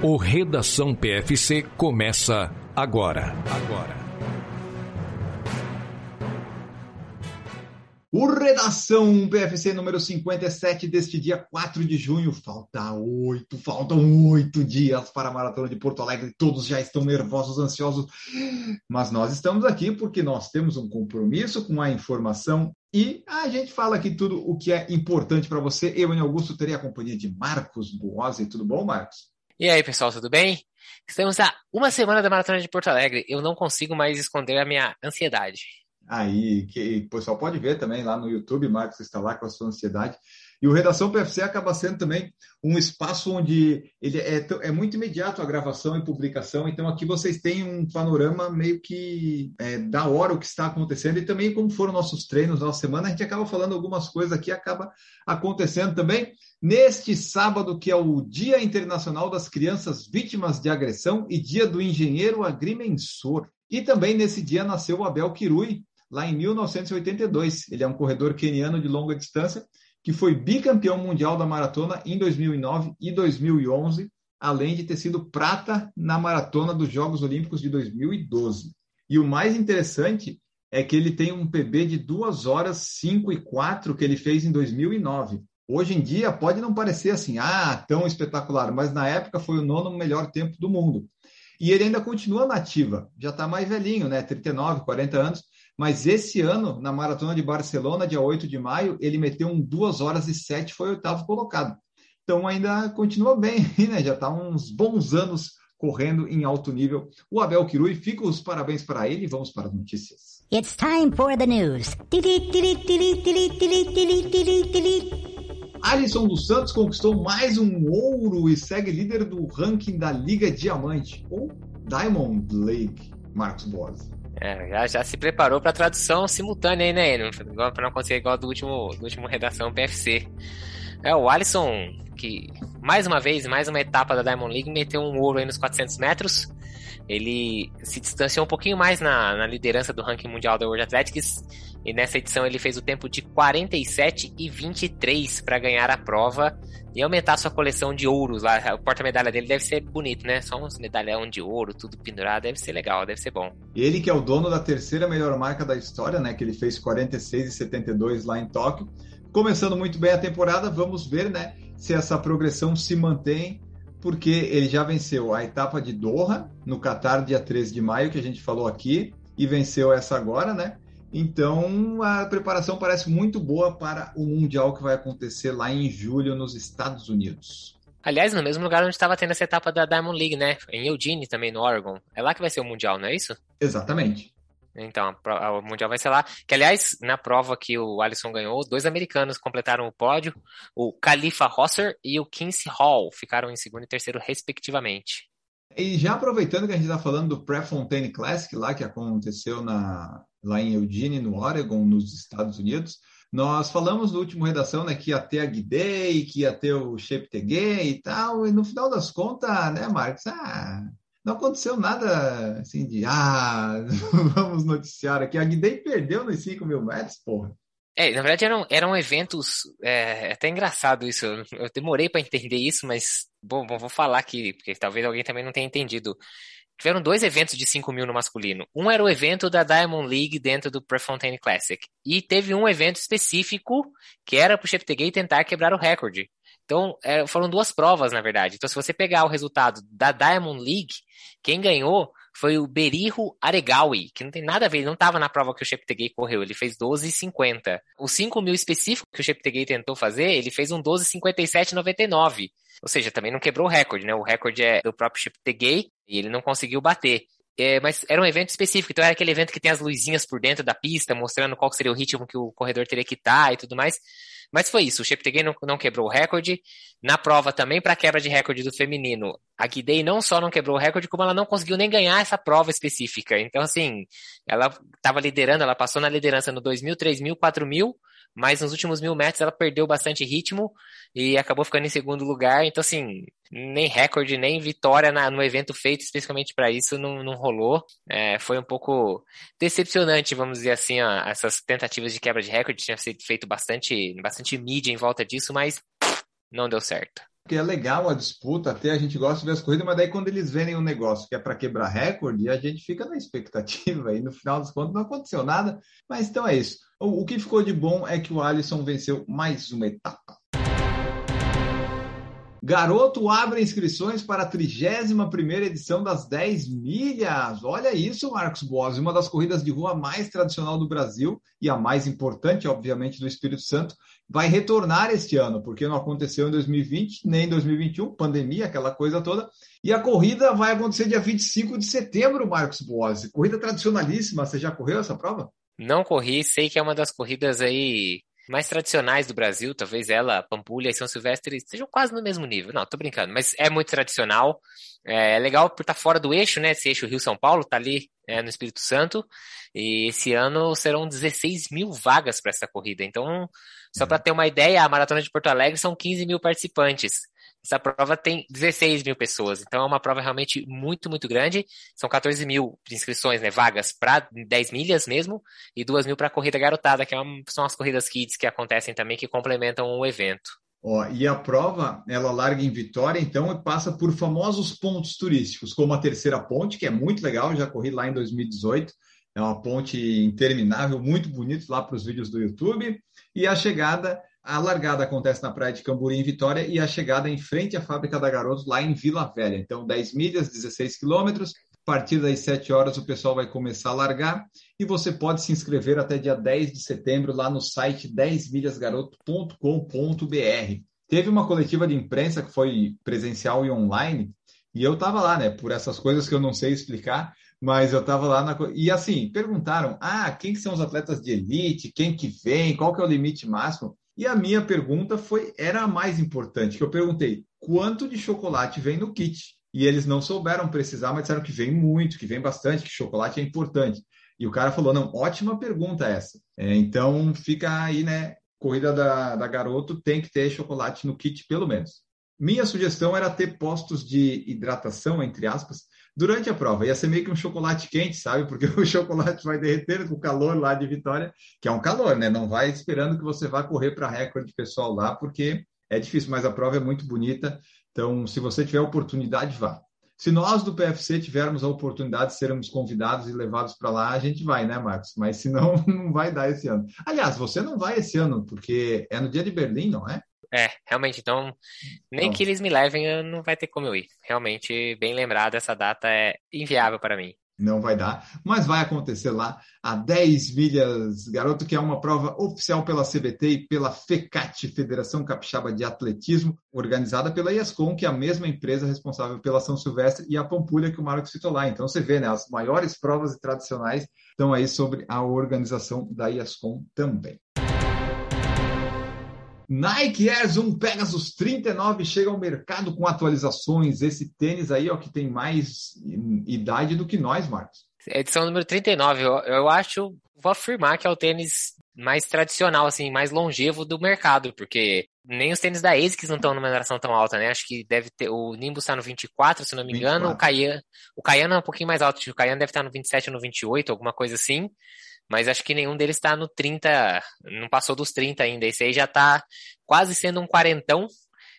O Redação PFC começa agora. Agora. O Redação PFC número 57 deste dia 4 de junho. Falta oito, faltam oito dias para a Maratona de Porto Alegre. Todos já estão nervosos, ansiosos. Mas nós estamos aqui porque nós temos um compromisso com a informação e a gente fala aqui tudo o que é importante para você. Eu, em Augusto, terei a companhia de Marcos Boazzi. Tudo bom, Marcos? E aí, pessoal, tudo bem? Estamos a uma semana da Maratona de Porto Alegre. Eu não consigo mais esconder a minha ansiedade. Aí, que o pessoal pode ver também lá no YouTube, Marcos está lá com a sua ansiedade. E o Redação PFC acaba sendo também um espaço onde ele é, é muito imediato a gravação e publicação, então aqui vocês têm um panorama meio que é, da hora o que está acontecendo e também como foram nossos treinos na semana, a gente acaba falando algumas coisas aqui, acaba acontecendo também neste sábado, que é o Dia Internacional das Crianças Vítimas de Agressão e Dia do Engenheiro Agrimensor. E também nesse dia nasceu o Abel Kirui, lá em 1982. Ele é um corredor queniano de longa distância que foi bicampeão mundial da maratona em 2009 e 2011, além de ter sido prata na maratona dos Jogos Olímpicos de 2012. E o mais interessante é que ele tem um PB de 2 horas 5 e 4 que ele fez em 2009. Hoje em dia pode não parecer assim, ah, tão espetacular, mas na época foi o nono melhor tempo do mundo. E ele ainda continua nativa, já está mais velhinho, né? 39, 40 anos, mas esse ano, na Maratona de Barcelona, dia 8 de maio, ele meteu um 2 horas e 7, foi oitavo colocado. Então ainda continua bem, né? Já está uns bons anos correndo em alto nível. O Abel Kirui, fica os parabéns para ele e vamos para as notícias. It's time for the news. Alisson dos Santos conquistou mais um ouro e segue líder do ranking da Liga Diamante, ou Diamond League, Marcos Boas. É, já, já se preparou para tradução simultânea aí, né? Para não acontecer igual do último, do último redação PFC. É, o Alisson, que mais uma vez, mais uma etapa da Diamond League, meteu um ouro aí nos 400 metros. Ele se distanciou um pouquinho mais na, na liderança do ranking mundial da World Athletics e nessa edição ele fez o tempo de 47 e 23 para ganhar a prova e aumentar sua coleção de ouros lá. O porta-medalha dele deve ser bonito, né? Só uns medalhão de ouro, tudo pendurado, deve ser legal, deve ser bom. Ele que é o dono da terceira melhor marca da história, né? Que ele fez 46 e 72 lá em Tóquio. Começando muito bem a temporada, vamos ver, né? Se essa progressão se mantém porque ele já venceu a etapa de Doha, no Qatar, dia 13 de maio, que a gente falou aqui, e venceu essa agora, né? Então a preparação parece muito boa para o Mundial que vai acontecer lá em julho nos Estados Unidos. Aliás, no mesmo lugar onde estava tendo essa etapa da Diamond League, né? Em Eugene, também no Oregon. É lá que vai ser o Mundial, não é isso? Exatamente. Então, o Mundial vai ser lá. Que, aliás, na prova que o Alisson ganhou, dois americanos completaram o pódio. O Khalifa Rosser e o Quincy Hall ficaram em segundo e terceiro, respectivamente. E já aproveitando que a gente está falando do Prefontaine Classic, lá que aconteceu na, lá em Eugene, no Oregon, nos Estados Unidos, nós falamos no último redação né, que ia ter a Guidei, que ia ter o Shape TG e tal, e no final das contas, né, Marcos, ah, não aconteceu nada assim de, ah, vamos noticiar aqui. A Guidei perdeu nos 5 mil metros, porra. É, na verdade eram, eram eventos, é, até engraçado isso, eu demorei para entender isso, mas, bom, bom, vou falar aqui, porque talvez alguém também não tenha entendido. Tiveram dois eventos de 5 mil no masculino. Um era o evento da Diamond League dentro do Prefontaine Classic. E teve um evento específico que era para o Cheptegei tentar quebrar o recorde. Então, é, foram duas provas, na verdade. Então, se você pegar o resultado da Diamond League, quem ganhou foi o Berihu Aregawi, que não tem nada a ver, ele não estava na prova que o Cheptegei correu, ele fez 12,50. O 5 mil específico que o Cheptegei tentou fazer, ele fez um 12,57,99. Ou seja, também não quebrou o recorde, né? O recorde é do próprio Cheptegei e ele não conseguiu bater. É, mas era um evento específico, então era aquele evento que tem as luzinhas por dentro da pista, mostrando qual seria o ritmo que o corredor teria que estar e tudo mais. Mas foi isso, o Cheptegei não, não quebrou o recorde. Na prova também, para quebra de recorde do feminino, a Guidei não só não quebrou o recorde, como ela não conseguiu nem ganhar essa prova específica. Então, assim, ela estava liderando, ela passou na liderança no 2.000, 3.000, 4.000, mas nos últimos mil metros ela perdeu bastante ritmo e acabou ficando em segundo lugar. Então, assim, nem recorde, nem vitória na, no evento feito especificamente para isso não, não rolou. É, foi um pouco decepcionante, vamos dizer assim, ó, essas tentativas de quebra de recorde. Tinha sido feito bastante, bastante mídia em volta disso, mas não deu certo. Porque é legal a disputa, até a gente gosta de ver as corridas, mas daí quando eles vendem um negócio que é para quebrar recorde, a gente fica na expectativa e no final das contas não aconteceu nada. Mas então é isso. O, o que ficou de bom é que o Alisson venceu mais uma etapa. Garoto abre inscrições para a 31 edição das 10 milhas. Olha isso, Marcos Boas, uma das corridas de rua mais tradicional do Brasil e a mais importante, obviamente, do Espírito Santo, vai retornar este ano, porque não aconteceu em 2020, nem em 2021, pandemia, aquela coisa toda. E a corrida vai acontecer dia 25 de setembro, Marcos Boas. Corrida tradicionalíssima. Você já correu essa prova? Não corri, sei que é uma das corridas aí mais tradicionais do Brasil, talvez ela, Pampulha e São Silvestre estejam quase no mesmo nível. Não, tô brincando, mas é muito tradicional. É, é legal por estar tá fora do eixo, né? Esse eixo Rio-São Paulo tá ali é, no Espírito Santo. E esse ano serão 16 mil vagas para essa corrida. Então, só para ter uma ideia, a Maratona de Porto Alegre são 15 mil participantes. Essa prova tem 16 mil pessoas, então é uma prova realmente muito, muito grande. São 14 mil inscrições, né, vagas para 10 milhas mesmo, e 2 mil para a corrida garotada, que é uma, são as corridas kids que acontecem também, que complementam o evento. Ó, e a prova, ela larga em Vitória, então, e passa por famosos pontos turísticos, como a Terceira Ponte, que é muito legal, já corri lá em 2018. É uma ponte interminável, muito bonito lá para os vídeos do YouTube. E a chegada a largada acontece na praia de Camburi, em Vitória, e a chegada em frente à fábrica da Garotos, lá em Vila Velha. Então, 10 milhas, 16 quilômetros. A partir das 7 horas, o pessoal vai começar a largar e você pode se inscrever até dia 10 de setembro lá no site 10milhasgaroto.com.br. Teve uma coletiva de imprensa que foi presencial e online, e eu estava lá, né? Por essas coisas que eu não sei explicar, mas eu estava lá na... e assim perguntaram: ah, quem que são os atletas de elite? Quem que vem? Qual que é o limite máximo? E a minha pergunta foi era a mais importante, que eu perguntei: quanto de chocolate vem no kit? E eles não souberam precisar, mas disseram que vem muito, que vem bastante, que chocolate é importante. E o cara falou: não, ótima pergunta essa. É, então fica aí, né? Corrida da, da garoto tem que ter chocolate no kit, pelo menos. Minha sugestão era ter postos de hidratação, entre aspas, durante a prova. Ia ser meio que um chocolate quente, sabe? Porque o chocolate vai derreter com o calor lá de Vitória, que é um calor, né? Não vai esperando que você vá correr para recorde pessoal lá, porque é difícil, mas a prova é muito bonita. Então, se você tiver oportunidade, vá. Se nós do PFC tivermos a oportunidade de sermos convidados e levados para lá, a gente vai, né, Marcos? Mas se não, não vai dar esse ano. Aliás, você não vai esse ano, porque é no dia de Berlim, não é? É, realmente, então, nem que eles me levem, não vai ter como eu ir. Realmente, bem lembrado, essa data é inviável para mim. Não vai dar, mas vai acontecer lá a 10 milhas, garoto, que é uma prova oficial pela CBT e pela FECAT, Federação Capixaba de Atletismo, organizada pela IASCOM, que é a mesma empresa responsável pela São Silvestre e a Pampulha que o Marcos citou lá. Então você vê, né, as maiores provas tradicionais estão aí sobre a organização da IASCOM também. Nike Air Zoom Pegasus 39 chega ao mercado com atualizações. Esse tênis aí, ó, que tem mais idade do que nós, Marcos. Edição número 39. Eu, eu acho, vou afirmar que é o tênis mais tradicional, assim, mais longevo do mercado, porque nem os tênis da ASICS não estão numa numeração tão alta, né? Acho que deve ter. O Nimbus está no 24, se não me engano. 24. O Cayenne, o Cayenne é um pouquinho mais alto. O Cayenne deve estar no 27 ou no 28, alguma coisa assim mas acho que nenhum deles está no 30, não passou dos 30 ainda. Esse aí já está quase sendo um quarentão.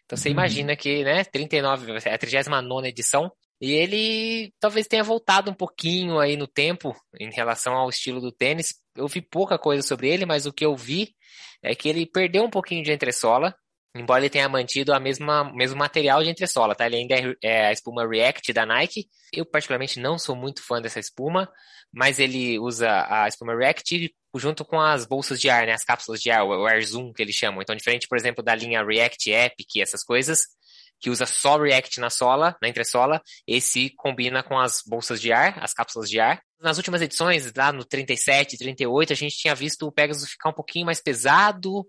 Então você uhum. imagina que, né, 39, é a 39 edição. E ele talvez tenha voltado um pouquinho aí no tempo em relação ao estilo do tênis. Eu vi pouca coisa sobre ele, mas o que eu vi é que ele perdeu um pouquinho de entressola, embora ele tenha mantido a mesma mesmo material de entressola, tá? Ele ainda é, é a espuma React da Nike. Eu particularmente não sou muito fã dessa espuma mas ele usa a espuma React junto com as bolsas de ar, né, as cápsulas de ar, o Air Zoom que eles chamam. Então, diferente, por exemplo, da linha React Epic e essas coisas, que usa só React na sola, na entressola, esse combina com as bolsas de ar, as cápsulas de ar. Nas últimas edições, lá no 37, 38, a gente tinha visto o Pegasus ficar um pouquinho mais pesado,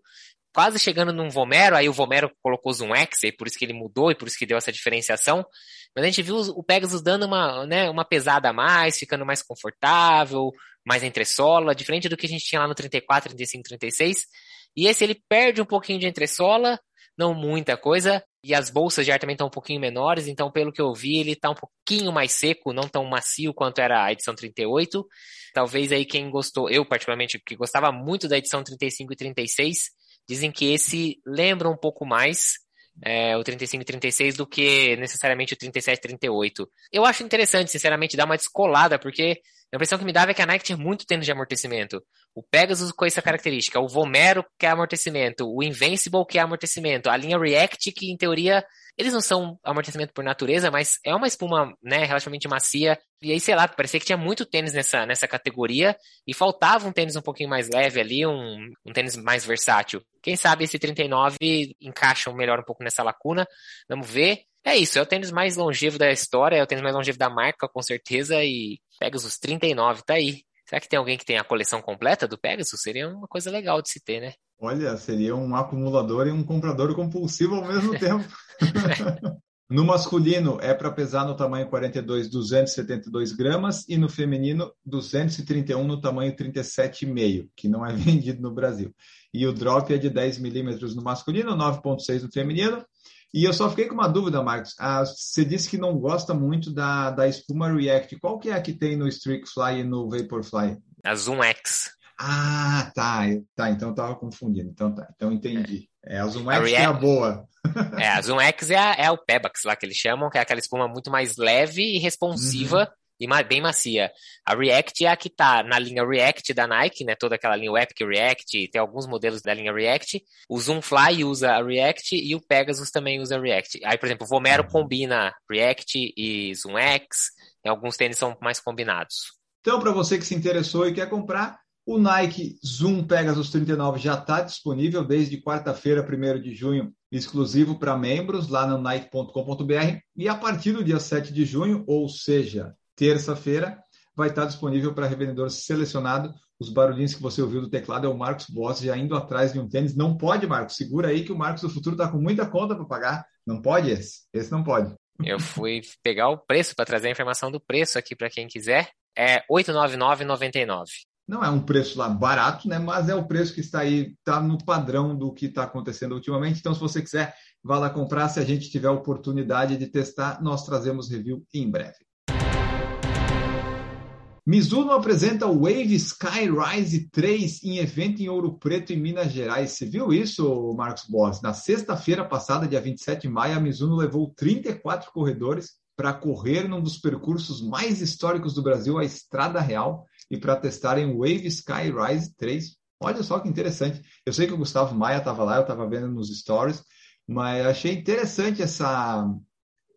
quase chegando num Vomero, aí o Vomero colocou Zoom X, e por isso que ele mudou e por isso que deu essa diferenciação. Mas a gente viu o Pegasus dando uma, né, uma pesada a mais, ficando mais confortável, mais entressola, diferente do que a gente tinha lá no 34, 35, 36. E esse ele perde um pouquinho de entressola, não muita coisa, e as bolsas de ar também estão um pouquinho menores, então pelo que eu vi, ele está um pouquinho mais seco, não tão macio quanto era a edição 38. Talvez aí quem gostou, eu particularmente, que gostava muito da edição 35 e 36, Dizem que esse lembra um pouco mais, é, o 35 e 36 do que necessariamente o 37 e 38. Eu acho interessante, sinceramente, dar uma descolada, porque a impressão que me dava é que a Nike tinha muito tênis de amortecimento. O Pegasus com essa característica, o Vomero que é amortecimento, o Invincible que é amortecimento, a linha React que em teoria eles não são amortecimento por natureza, mas é uma espuma, né, relativamente macia. E aí, sei lá, parecia que tinha muito tênis nessa, nessa categoria e faltava um tênis um pouquinho mais leve ali, um, um tênis mais versátil. Quem sabe esse 39 encaixa melhor um pouco nessa lacuna. Vamos ver. É isso, é o tênis mais longevo da história, é o tênis mais longevo da marca, com certeza, e Pegasus 39 tá aí. Será que tem alguém que tem a coleção completa do Pegasus? Seria uma coisa legal de se ter, né? Olha, seria um acumulador e um comprador compulsivo ao mesmo tempo. no masculino é para pesar no tamanho 42, 272 gramas, e no feminino 231 no tamanho 37,5, que não é vendido no Brasil. E o drop é de 10 milímetros no masculino, 9,6 no feminino. E eu só fiquei com uma dúvida, Marcos. Ah, você disse que não gosta muito da, da espuma React. Qual que é a que tem no Streakfly e no Vaporfly? A Zoom X. Ah, tá. Tá, então eu tava confundindo. Então tá. Então entendi. É, é a Zoom X a é a boa. É, a Zoom X é, a, é o Pebax lá que eles chamam, que é aquela espuma muito mais leve e responsiva. Uhum e bem macia. A React é a que está na linha React da Nike, né? Toda aquela linha Epic React, tem alguns modelos da linha React. O Zoomfly usa a React e o Pegasus também usa a React. Aí, por exemplo, o Vomero combina React e ZoomX. Em alguns tênis são mais combinados. Então, para você que se interessou e quer comprar, o Nike Zoom Pegasus 39 já está disponível desde quarta-feira, 1 de junho, exclusivo para membros lá no nike.com.br. E a partir do dia 7 de junho, ou seja, terça-feira, vai estar disponível para revendedor selecionado. Os barulhinhos que você ouviu do teclado é o Marcos Boss já indo atrás de um tênis. Não pode, Marcos. Segura aí que o Marcos do futuro está com muita conta para pagar. Não pode esse. Esse não pode. Eu fui pegar o preço para trazer a informação do preço aqui para quem quiser. É 899,99. Não é um preço lá barato, né? Mas é o preço que está aí, está no padrão do que está acontecendo ultimamente. Então, se você quiser, vá lá comprar. Se a gente tiver a oportunidade de testar, nós trazemos review em breve. Mizuno apresenta o Wave Skyrise 3 em evento em Ouro Preto, em Minas Gerais. Você viu isso, Marcos Boss? Na sexta-feira passada, dia 27 de maio, a Mizuno levou 34 corredores para correr num dos percursos mais históricos do Brasil, a Estrada Real, e para testarem Wave Skyrise 3. Olha só que interessante. Eu sei que o Gustavo Maia estava lá, eu estava vendo nos stories, mas achei interessante essa,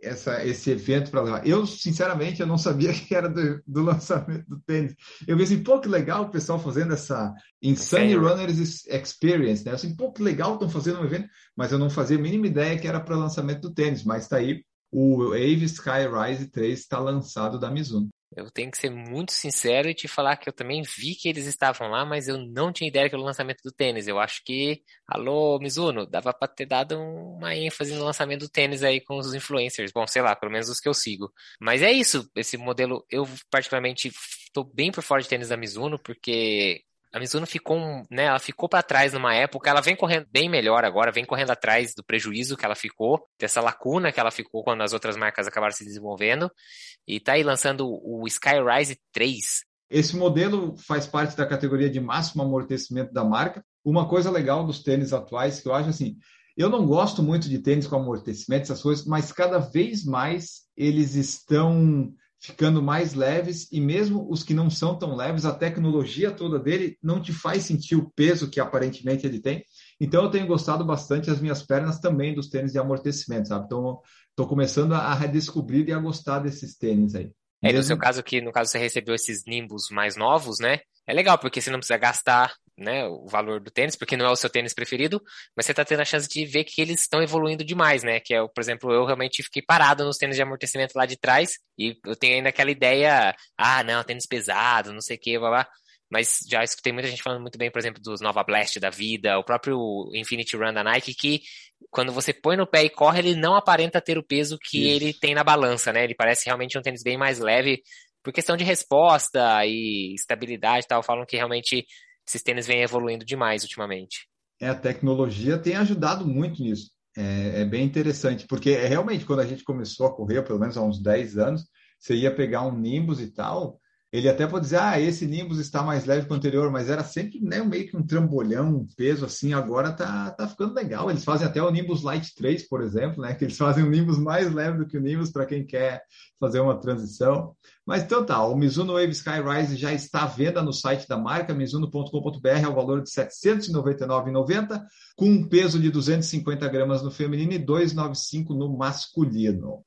essa, esse evento para levar. Eu, sinceramente, eu não sabia que era do, do, lançamento do tênis. Eu vi assim, pô, que legal o pessoal fazendo essa Insane Runners Experience, né? Assim, pô, que legal estão fazendo um evento, mas eu não fazia a mínima ideia que era para lançamento do tênis, mas está aí, o Wave Sky Rise 3 está lançado da Mizuno. Eu tenho que ser muito sincero e te falar que eu também vi que eles estavam lá, mas eu não tinha ideia que era o lançamento do tênis. Eu acho que, alô, Mizuno, dava para ter dado uma ênfase no lançamento do tênis aí com os influencers. Bom, sei lá, pelo menos os que eu sigo. Mas é isso, esse modelo, eu particularmente estou bem por fora de tênis da Mizuno, porque a Mizuno ficou, né, ela ficou para trás numa época, ela vem correndo bem melhor agora, vem correndo atrás do prejuízo que ela ficou, dessa lacuna que ela ficou quando as outras marcas acabaram se desenvolvendo, e tá aí lançando o Skyrise 3. Esse modelo faz parte da categoria de máximo amortecimento da marca. Uma coisa legal dos tênis atuais que eu acho assim, eu não gosto muito de tênis com amortecimento, essas coisas, mas cada vez mais eles estão ficando mais leves e mesmo os que não são tão leves, a tecnologia toda dele não te faz sentir o peso que aparentemente ele tem. Então eu tenho gostado bastante as minhas pernas também dos tênis de amortecimento, sabe? Então estou começando a redescobrir e a gostar desses tênis aí. É, no seu caso que no caso você recebeu esses Nimbus mais novos, né? É legal porque você não precisa gastar né, o valor do tênis, porque não é o seu tênis preferido, mas você está tendo a chance de ver que eles estão evoluindo demais, né? Que é, por exemplo, eu realmente fiquei parado nos tênis de amortecimento lá de trás e eu tenho ainda aquela ideia, ah, não, tênis pesado, não sei o que, blá, blá. Mas já escutei muita gente falando muito bem, por exemplo, dos Nova Blast da vida, o próprio Infinity Run da Nike, que quando você põe no pé e corre, ele não aparenta ter o peso que Isso. ele tem na balança, né? Ele parece realmente um tênis bem mais leve, por questão de resposta e estabilidade e tal. Falam que realmente esses tênis vêm evoluindo demais ultimamente. É, a tecnologia tem ajudado muito nisso. É, é, bem interessante, porque é realmente quando a gente começou a correr, pelo menos há uns 10 anos, você ia pegar um Nimbus e tal, ele até pode dizer, ah, esse Nimbus está mais leve que o anterior, mas era sempre né, meio que um trambolhão, um peso assim, agora tá, tá ficando legal. Eles fazem até o Nimbus Light 3, por exemplo, né? Que eles fazem um Nimbus mais leve do que o Nimbus para quem quer fazer uma transição. Mas então tá, o Mizuno Wave Skyrise já está à venda no site da marca, mizuno.com.br, ao valor de R$ 799,90, com um peso de 250 gramas no feminino e 295 no masculino.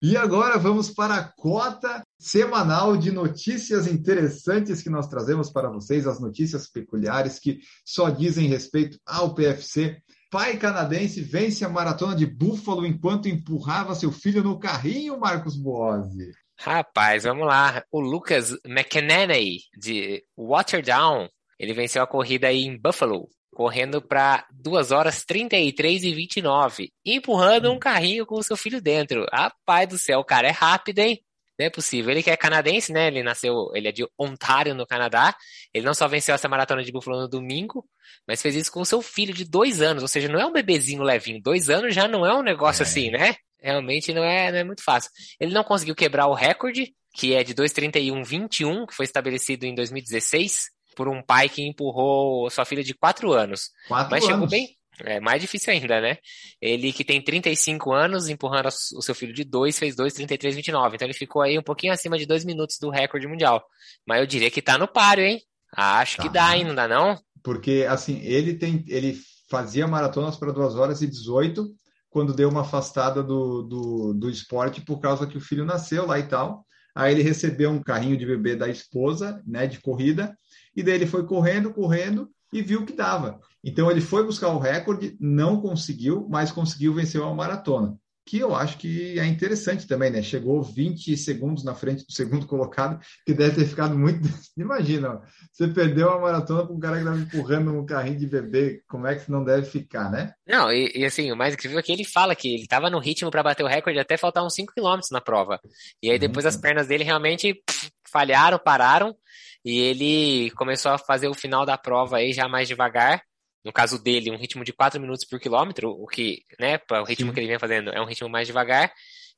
E agora vamos para a cota semanal de notícias interessantes que nós trazemos para vocês, as notícias peculiares que só dizem respeito ao PFC. Pai canadense vence a maratona de Buffalo enquanto empurrava seu filho no carrinho, Marcos Boazzi. Rapaz, vamos lá. O Lucas McEnany, de Waterdown, ele venceu a corrida aí em Buffalo correndo para 2 horas 33 e 29, empurrando um hum. carrinho com o seu filho dentro. Rapaz do céu, o cara é rápido, hein? Não é possível. Ele que é canadense, né? Ele nasceu, ele é de Ontário, no Canadá. Ele não só venceu essa maratona de Buffalo no domingo, mas fez isso com o seu filho de dois anos. Ou seja, não é um bebezinho levinho. Dois anos já não é um negócio é. assim, né? Realmente não é, não é muito fácil. Ele não conseguiu quebrar o recorde, que é de 2,31,21, que foi estabelecido em 2016 por um pai que empurrou sua filha de 4 anos. Quatro Mas anos. chegou bem. É mais difícil ainda, né? Ele que tem 35 anos, empurrando o seu filho de 2, fez 2, 33, 29. Então ele ficou aí um pouquinho acima de 2 minutos do recorde mundial. Mas eu diria que tá no páreo, hein? Acho tá. que dá, hein? Não dá, não? Porque, assim, ele tem. Ele fazia maratonas para 2 horas e 18 quando deu uma afastada do, do, do esporte por causa que o filho nasceu lá e tal. Aí ele recebeu um carrinho de bebê da esposa, né, de corrida, e daí ele foi correndo, correndo e viu que dava. Então ele foi buscar o recorde, não conseguiu, mas conseguiu vencer uma maratona. Que eu acho que é interessante também, né? Chegou 20 segundos na frente do segundo colocado, que deve ter ficado muito. Imagina, você perdeu uma maratona com um cara que estava empurrando um carrinho de bebê, como é que você não deve ficar, né? Não, e, e assim, o mais incrível é que ele fala que ele estava no ritmo para bater o recorde até faltar uns 5 km na prova. E aí depois uhum. as pernas dele realmente pff, falharam, pararam. E ele começou a fazer o final da prova aí já mais devagar. No caso dele, um ritmo de 4 minutos por quilômetro, o que, né, o ritmo Sim. que ele vem fazendo é um ritmo mais devagar.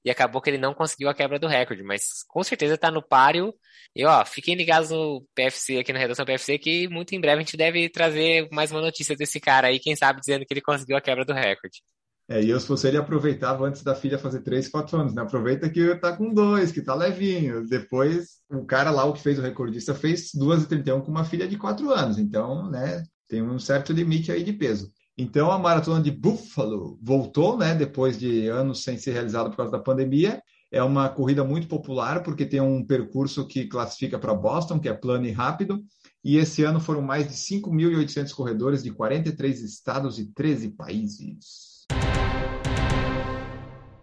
E acabou que ele não conseguiu a quebra do recorde, mas com certeza está no páreo. E ó, fiquem ligados no PFC, aqui na redação PFC, que muito em breve a gente deve trazer mais uma notícia desse cara aí, quem sabe dizendo que ele conseguiu a quebra do recorde. É, e eu, se fosse ele, aproveitava antes da filha fazer 3, 4 anos, né? Aproveita que tá com dois, que tá levinho. Depois, o cara lá, o que fez o recordista, fez 2,31 com uma filha de 4 anos. Então, né, tem um certo limite aí de peso. Então, a maratona de Buffalo voltou, né, depois de anos sem ser realizada por causa da pandemia. É uma corrida muito popular, porque tem um percurso que classifica para Boston, que é plano e rápido. E esse ano foram mais de 5.800 corredores de 43 estados e 13 países.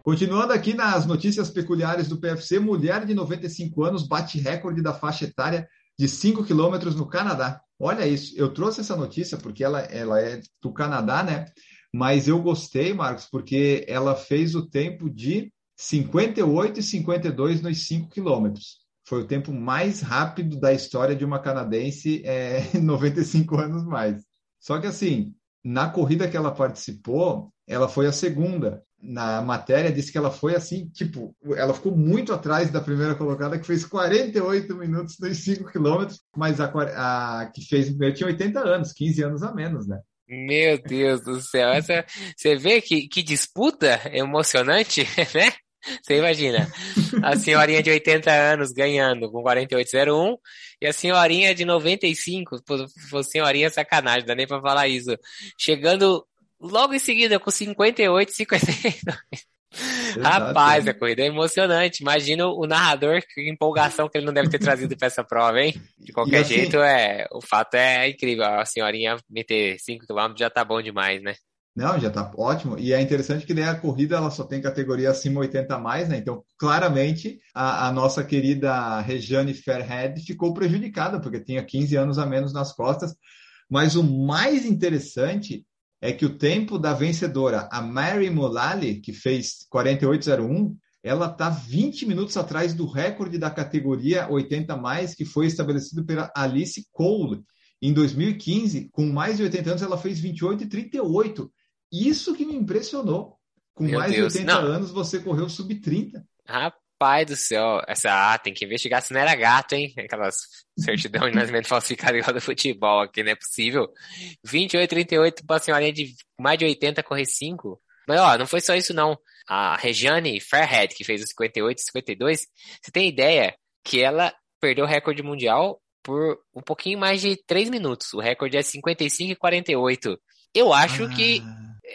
Continuando aqui nas notícias peculiares do PFC, mulher de 95 anos bate recorde da faixa etária de 5 quilômetros no Canadá. Olha isso, eu trouxe essa notícia porque ela, ela é do Canadá, né? Mas eu gostei, Marcos, porque ela fez o tempo de 58 e 52 nos 5 quilômetros. Foi o tempo mais rápido da história de uma canadense é, 95 anos mais. Só que assim, na corrida que ela participou, ela foi a segunda na matéria disse que ela foi assim, tipo, ela ficou muito atrás da primeira colocada, que fez 48 minutos nos 5 quilômetros, mas a, a, que fez primeiro tinha 80 anos, 15 anos a menos, né? Meu Deus do céu, essa, você vê que, que disputa emocionante, né? Você imagina, a senhorinha de 80 anos ganhando com 48,01 e a senhorinha de 95, pô, senhorinha sacanagem, dá nem pra falar isso, chegando logo em seguida com 58, 52. Rapaz, a corrida é emocionante. Imagina o narrador, que empolgação que ele não deve ter trazido para essa prova, hein? De qualquer assim, jeito, é, o fato é incrível. A senhorinha meter 5 km já tá bom demais, né? Não, já tá ótimo. E é interessante que daí a corrida ela só tem categoria acima 80 a mais, né? Então, claramente, a, a nossa querida Rejane Fairhead ficou prejudicada, porque tinha 15 anos a menos nas costas. Mas o mais interessante é que o tempo da vencedora, a Mary Mulally, que fez 48,01, ela está 20 minutos atrás do recorde da categoria 80 mais, que foi estabelecido pela Alice Cole. Em 2015, com mais de 80 anos, ela fez 28,38. Isso que me impressionou. Com Meu mais Deus. de 80 não. anos, você correu sub-30. Pai do céu. Essa ah, tem que investigar se não era gato, hein? Aquelas certidão de nascimento falsificada igual do futebol aqui, não é possível. 28, 38, pra senhorinha de mais de 80 correr 5. Mas ó, não foi só isso não. A Regiane Fairhead, que fez os 58 e 52, você tem ideia que ela perdeu o recorde mundial por um pouquinho mais de 3 minutos. O recorde é 55 e 48. Eu acho ah. que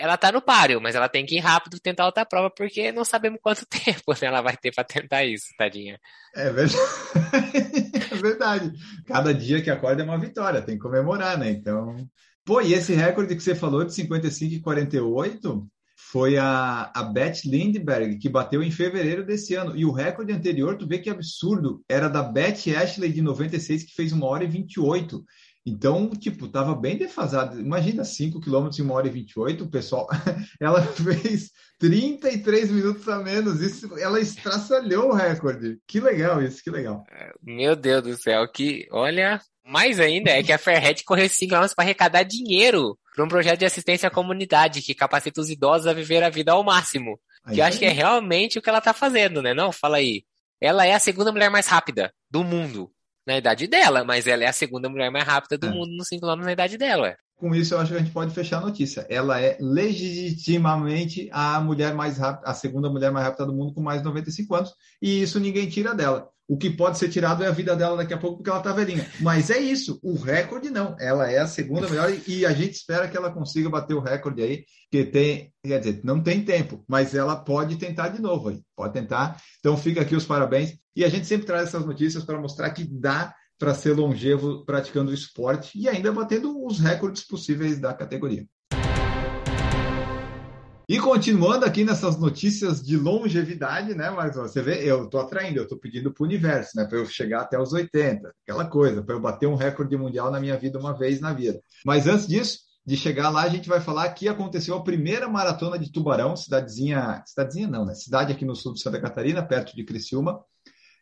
ela tá no páreo, mas ela tem que ir rápido tentar outra prova, porque não sabemos quanto tempo ela vai ter para tentar isso, tadinha. É verdade. é verdade. Cada dia que acorda é uma vitória, tem que comemorar, né? Então. Pô, e esse recorde que você falou de 55 e 48 foi a, a Beth Lindbergh, que bateu em fevereiro desse ano. E o recorde anterior, tu vê que absurdo, era da Beth Ashley de 96, que fez uma hora e 28. Então, tipo, tava bem defasado. Imagina 5 km em 1 hora e 28, o pessoal. ela fez 33 minutos a menos. Isso, ela estraçalhou o recorde. Que legal isso, que legal. Meu Deus do céu, que olha. Mais ainda é que a Fairhead correu 5 km para arrecadar dinheiro para um projeto de assistência à comunidade que capacita os idosos a viver a vida ao máximo. Aí que eu acho que é realmente o que ela tá fazendo, né? Não, fala aí. Ela é a segunda mulher mais rápida do mundo na idade dela, mas ela é a segunda mulher mais rápida do é. mundo nos 5 km na idade dela. Com isso, eu acho que a gente pode fechar a notícia. Ela é legitimamente a mulher mais rápida, a segunda mulher mais rápida do mundo com mais de 95 anos, e isso ninguém tira dela. O que pode ser tirado é a vida dela daqui a pouco, porque ela tá velhinha. Mas é isso, o recorde não. Ela é a segunda melhor e a gente espera que ela consiga bater o recorde aí, que tem, quer dizer, não tem tempo, mas ela pode tentar de novo aí. Pode tentar. Então fica aqui os parabéns. E a gente sempre traz essas notícias para mostrar que dá para ser longevo praticando esporte e ainda batendo os recordes possíveis da categoria. E continuando aqui nessas notícias de longevidade, né? Mas você vê, eu tô atraindo, eu tô pedindo para o universo, né? Para eu chegar até os 80, aquela coisa, para eu bater um recorde mundial na minha vida uma vez na vida. Mas antes disso, de chegar lá, a gente vai falar que aconteceu a primeira maratona de Tubarão, cidadezinha, cidadezinha não, né? Cidade aqui no sul de Santa Catarina, perto de Criciúma.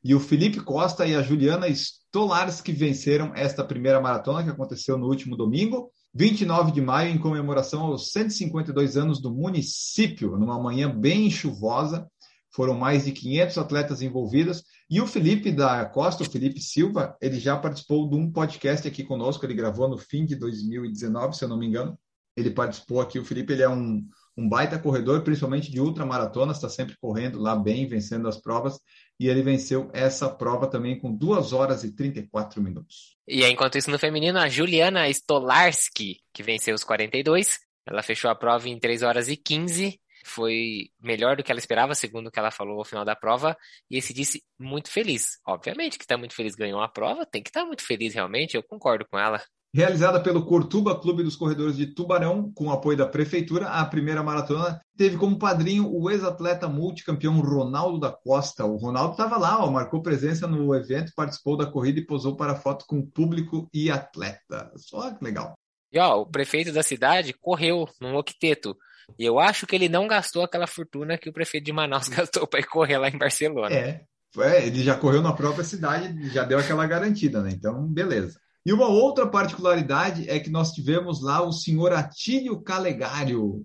E o Felipe Costa e a Juliana Stolarski venceram esta primeira maratona que aconteceu no último domingo, 29 de maio, em comemoração aos 152 anos do município, numa manhã bem chuvosa. Foram mais de 500 atletas envolvidos. E o Felipe da Costa, o Felipe Silva, ele já participou de um podcast aqui conosco. Ele gravou no fim de 2019, se eu não me engano. Ele participou aqui. O Felipe ele é um, um baita corredor, principalmente de ultramaratonas, está sempre correndo lá bem, vencendo as provas, e ele venceu essa prova também com 2 horas e 34 minutos. E enquanto isso, no feminino, a Juliana Stolarski, que venceu os 42, ela fechou a prova em 3 horas e 15, foi melhor do que ela esperava, segundo o que ela falou ao final da prova, e se disse muito feliz. Obviamente que está muito feliz, ganhou a prova, tem que estar tá muito feliz realmente, eu concordo com ela. Realizada pelo Cortuba Clube dos Corredores de Tubarão, com apoio da Prefeitura, a primeira maratona teve como padrinho o ex-atleta multicampeão Ronaldo da Costa. O Ronaldo estava lá, ó, marcou presença no evento, participou da corrida e posou para foto com público e atleta. Só que legal. E ó, o prefeito da cidade correu num octeto. E eu acho que ele não gastou aquela fortuna que o prefeito de Manaus gastou para ir correr lá em Barcelona. É, é, ele já correu na própria cidade, já deu aquela garantida, né? Então, beleza. E uma outra particularidade é que nós tivemos lá o senhor Atílio Calegário,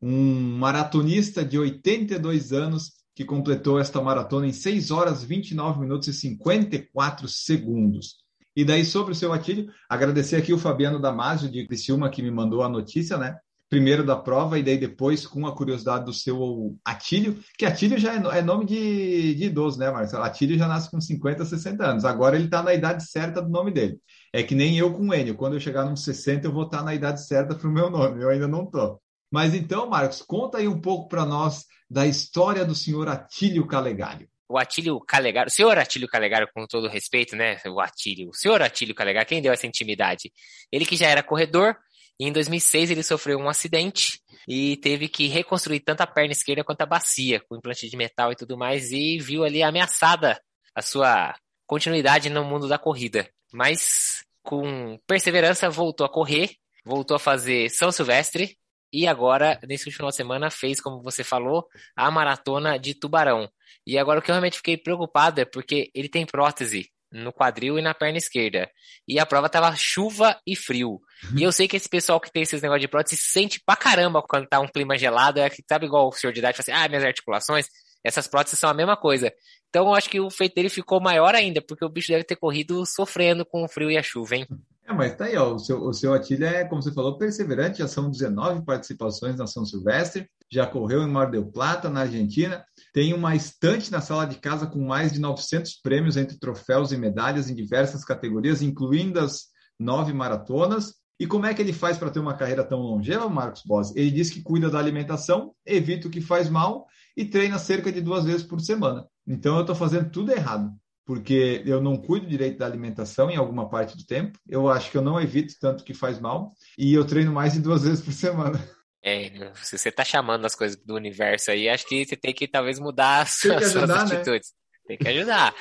um maratonista de 82 anos que completou esta maratona em 6 horas, 29 minutos e 54 segundos. E daí, sobre o seu Atílio, agradecer aqui o Fabiano Damasio de Criciúma, que me mandou a notícia, né? Primeiro da prova, e daí depois com a curiosidade do seu Atílio, que Atílio já é, é nome de, de idoso, né, Marcelo? Atílio já nasce com 50, 60 anos. Agora ele está na idade certa do nome dele. É que nem eu com Enio. Quando eu chegar nos 60, eu vou estar na idade certa para o meu nome. Eu ainda não estou. Mas então, Marcos, conta aí um pouco para nós da história do senhor Atílio Calegário. O Atílio Calegário, o senhor Atílio Calegário, com todo respeito, né? O Atílio, o senhor Atílio Calegário, quem deu essa intimidade? Ele que já era corredor, e em 2006 ele sofreu um acidente e teve que reconstruir tanto a perna esquerda quanto a bacia, com implante de metal e tudo mais, e viu ali ameaçada a sua continuidade no mundo da corrida. Mas com perseverança, voltou a correr, voltou a fazer São Silvestre e agora, nesse último final de semana, fez, como você falou, a maratona de Tubarão. E agora o que eu realmente fiquei preocupado é porque ele tem prótese no quadril e na perna esquerda. E a prova tava chuva e frio. E eu sei que esse pessoal que tem esses negócios de prótese sente pra caramba quando tá um clima gelado. É que sabe igual o senhor de idade fala assim, ah, minhas articulações, essas próteses são a mesma coisa. Então eu acho que o feito dele ficou maior ainda, porque o bicho deve ter corrido sofrendo com o frio e a chuva, hein? É, mas tá aí, ó, o seu, o seu Atílio é, como você falou, perseverante, já são 19 participações na São Silvestre, já correu em Mar del Plata, na Argentina, tem uma estante na sala de casa com mais de 900 prêmios entre troféus e medalhas em diversas categorias, incluindo as nove maratonas. E como é que ele faz para ter uma carreira tão longeva, Marcos Boss? Ele diz que cuida da alimentação, evita o que faz mal e treina cerca de duas vezes por semana. Então eu estou fazendo tudo errado porque eu não cuido direito da alimentação em alguma parte do tempo. Eu acho que eu não evito tanto que faz mal e eu treino mais de duas vezes por semana. É, se você está chamando as coisas do universo aí, acho que você tem que talvez mudar as suas, ajudar, suas né? atitudes. Né? Tem que ajudar.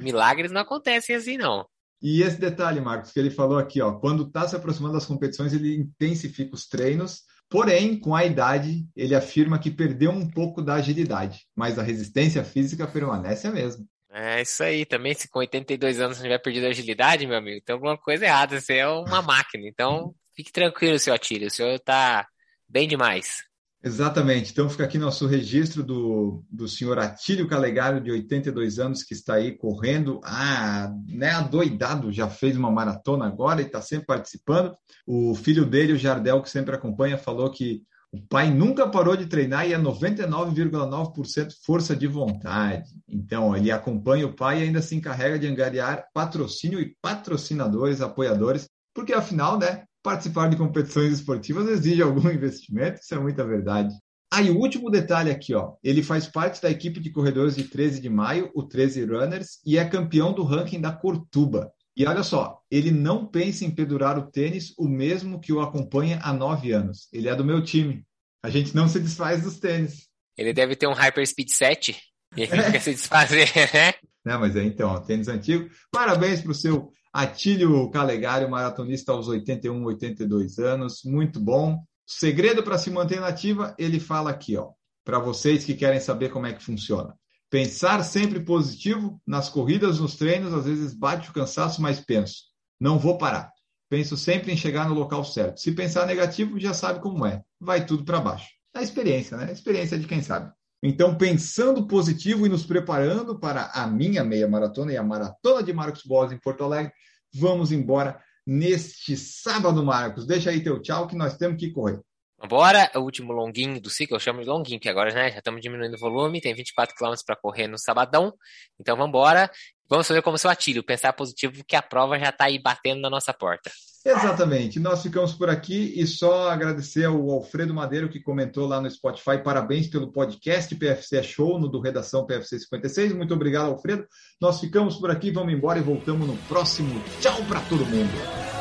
Milagres não acontecem assim, não. E esse detalhe, Marcos, que ele falou aqui, ó, quando está se aproximando das competições, ele intensifica os treinos, porém, com a idade, ele afirma que perdeu um pouco da agilidade, mas a resistência física permanece a mesma. É isso aí, também se com 82 anos não tiver perdido a agilidade, meu amigo, tem alguma coisa errada, você é uma máquina. Então, fique tranquilo, seu Atílio, o senhor está bem demais. Exatamente, então fica aqui nosso registro do, do senhor Atílio Calegaro, de 82 anos, que está aí correndo, ah, né, adoidado, já fez uma maratona agora e está sempre participando. O filho dele, o Jardel, que sempre acompanha, falou que o pai nunca parou de treinar e é 99,9% força de vontade. Então, ele acompanha o pai e ainda se encarrega de angariar patrocínio e patrocinadores, apoiadores, porque afinal, né, participar de competições esportivas exige algum investimento, isso é muita verdade. Ah, e o último detalhe aqui, ó. Ele faz parte da equipe de corredores de 13 de maio, o 13 Runners, e é campeão do ranking da Cortuba. E olha só, ele não pensa em pendurar o tênis o mesmo que o acompanha há nove anos. Ele é do meu time. A gente não se desfaz dos tênis. Ele deve ter um Hyperspeed 7 e ele é. quer se desfazer, né? Não, mas é então, tênis antigo. Parabéns para o seu Atílio Calegari, maratonista aos 81, 82 anos. Muito bom. Segredo para se manter nativa, ele fala aqui, ó, para vocês que querem saber como é que funciona. Pensar sempre positivo nas corridas, nos treinos, às vezes bate o cansaço, mas penso, não vou parar. Penso sempre em chegar no local certo. Se pensar negativo, já sabe como é. Vai tudo para baixo. É a experiência, né? A experiência de quem sabe. Então, pensando positivo e nos preparando para a minha meia maratona e a maratona de Marcos Boas em Porto Alegre, vamos embora neste sábado, Marcos. Deixa aí teu tchau que nós temos que correr. Bora, o último longuinho do ciclo, eu chamo de longuinho, que agora né, já estamos diminuindo o volume, tem 24 km para correr no sabadão, então vamos embora. Vamos fazer como seu Atílio, pensar positivo que a prova já está aí batendo na nossa porta. Exatamente. Nós ficamos por aqui e só agradecer ao Alfredo Madeiro que comentou lá no Spotify. Parabéns pelo podcast PFC é Show, no do Redação PFC 56. Muito obrigado, Alfredo. Nós ficamos por aqui, vamos embora e voltamos no próximo. Tchau para todo mundo.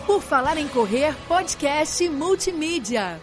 Por Falar em Correr, podcast multimídia.